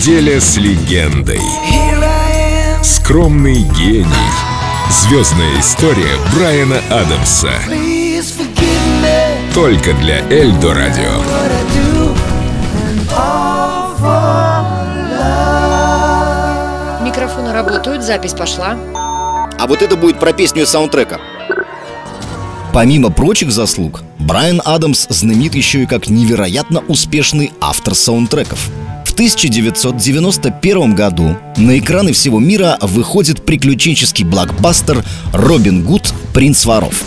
деле с легендой. Скромный гений. Звездная история Брайана Адамса. Только для Эльдо Радио. Микрофоны работают, запись пошла. А вот это будет про песню саундтрека. Помимо прочих заслуг, Брайан Адамс знаменит еще и как невероятно успешный автор саундтреков. В 1991 году на экраны всего мира выходит приключенческий блокбастер «Робин Гуд. Принц воров».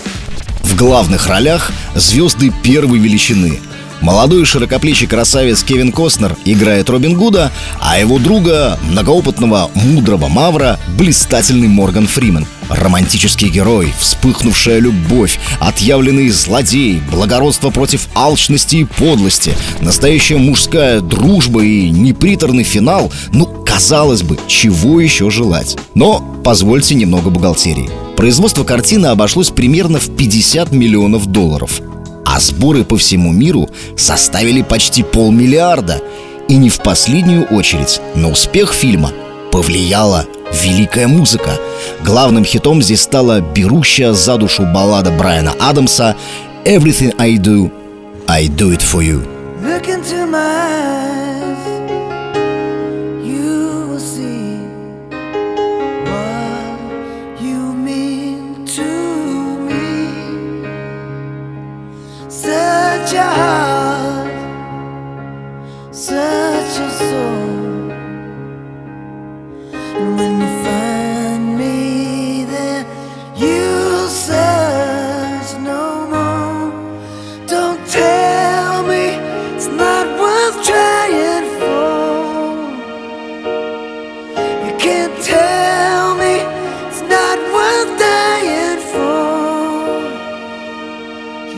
В главных ролях звезды первой величины Молодой широкоплечий красавец Кевин Костнер играет Робин Гуда, а его друга, многоопытного мудрого Мавра, блистательный Морган Фримен. Романтический герой, вспыхнувшая любовь, отъявленный злодей, благородство против алчности и подлости, настоящая мужская дружба и неприторный финал, ну, казалось бы, чего еще желать? Но позвольте немного бухгалтерии. Производство картины обошлось примерно в 50 миллионов долларов – а сборы по всему миру составили почти полмиллиарда. И не в последнюю очередь на успех фильма повлияла великая музыка. Главным хитом здесь стала берущая за душу баллада Брайана Адамса «Everything I Do, I Do It For You». Look into my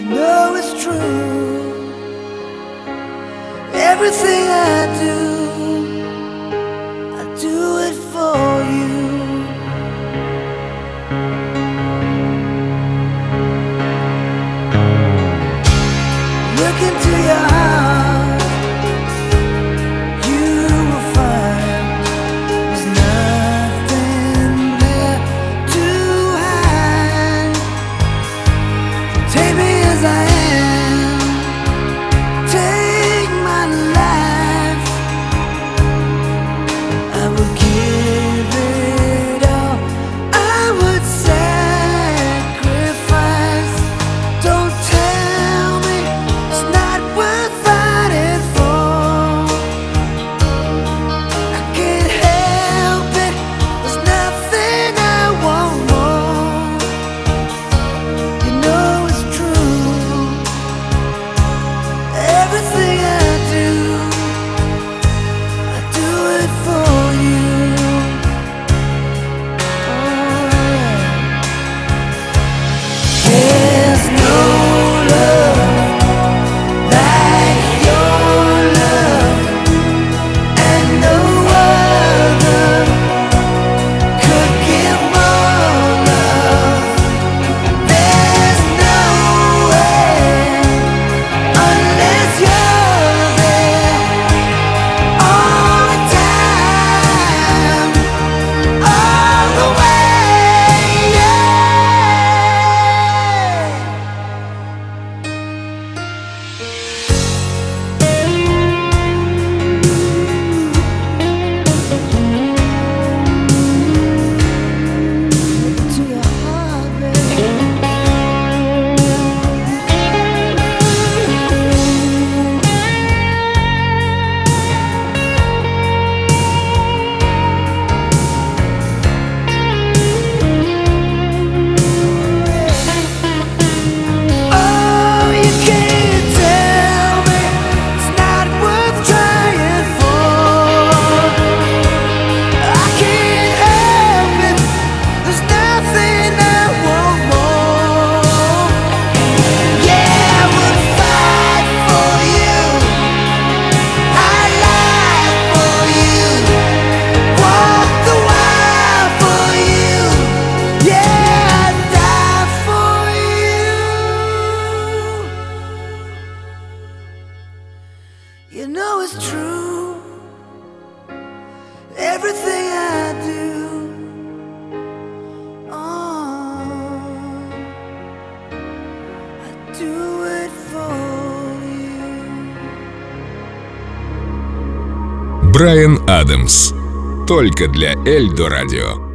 you know it's true. Everything I do. As I Брайан Адамс. Только для Эльдо Радио.